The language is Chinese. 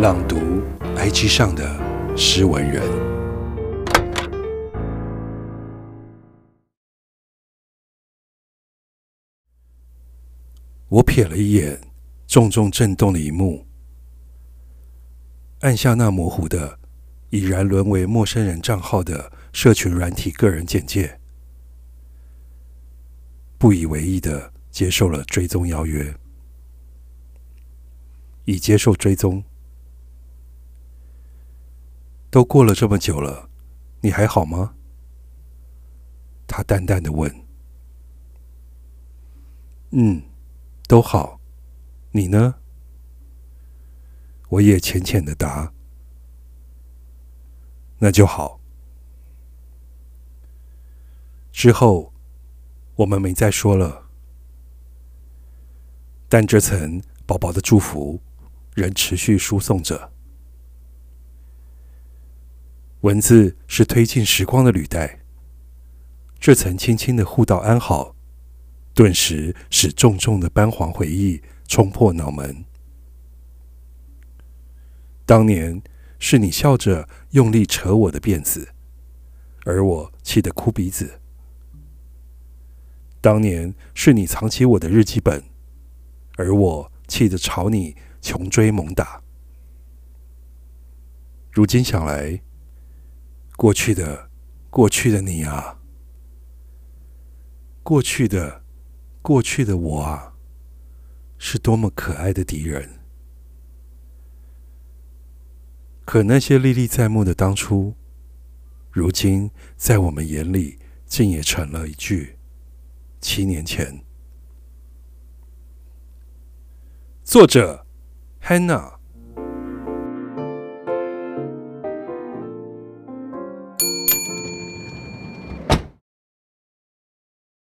朗读 IG 上的诗文人。我瞥了一眼重重震动的一幕，按下那模糊的、已然沦为陌生人账号的社群软体个人简介。不以为意的接受了追踪邀约，已接受追踪。都过了这么久了，你还好吗？他淡淡的问。嗯，都好。你呢？我也浅浅的答。那就好。之后。我们没再说了，但这层薄薄的祝福仍持续输送着。文字是推进时光的履带，这层轻轻的互道安好，顿时使重重的斑黄回忆冲破脑门。当年是你笑着用力扯我的辫子，而我气得哭鼻子。当年是你藏起我的日记本，而我气得朝你穷追猛打。如今想来，过去的过去的你啊，过去的过去的我啊，是多么可爱的敌人。可那些历历在目的当初，如今在我们眼里，竟也成了一句。七年前，作者：Hanna。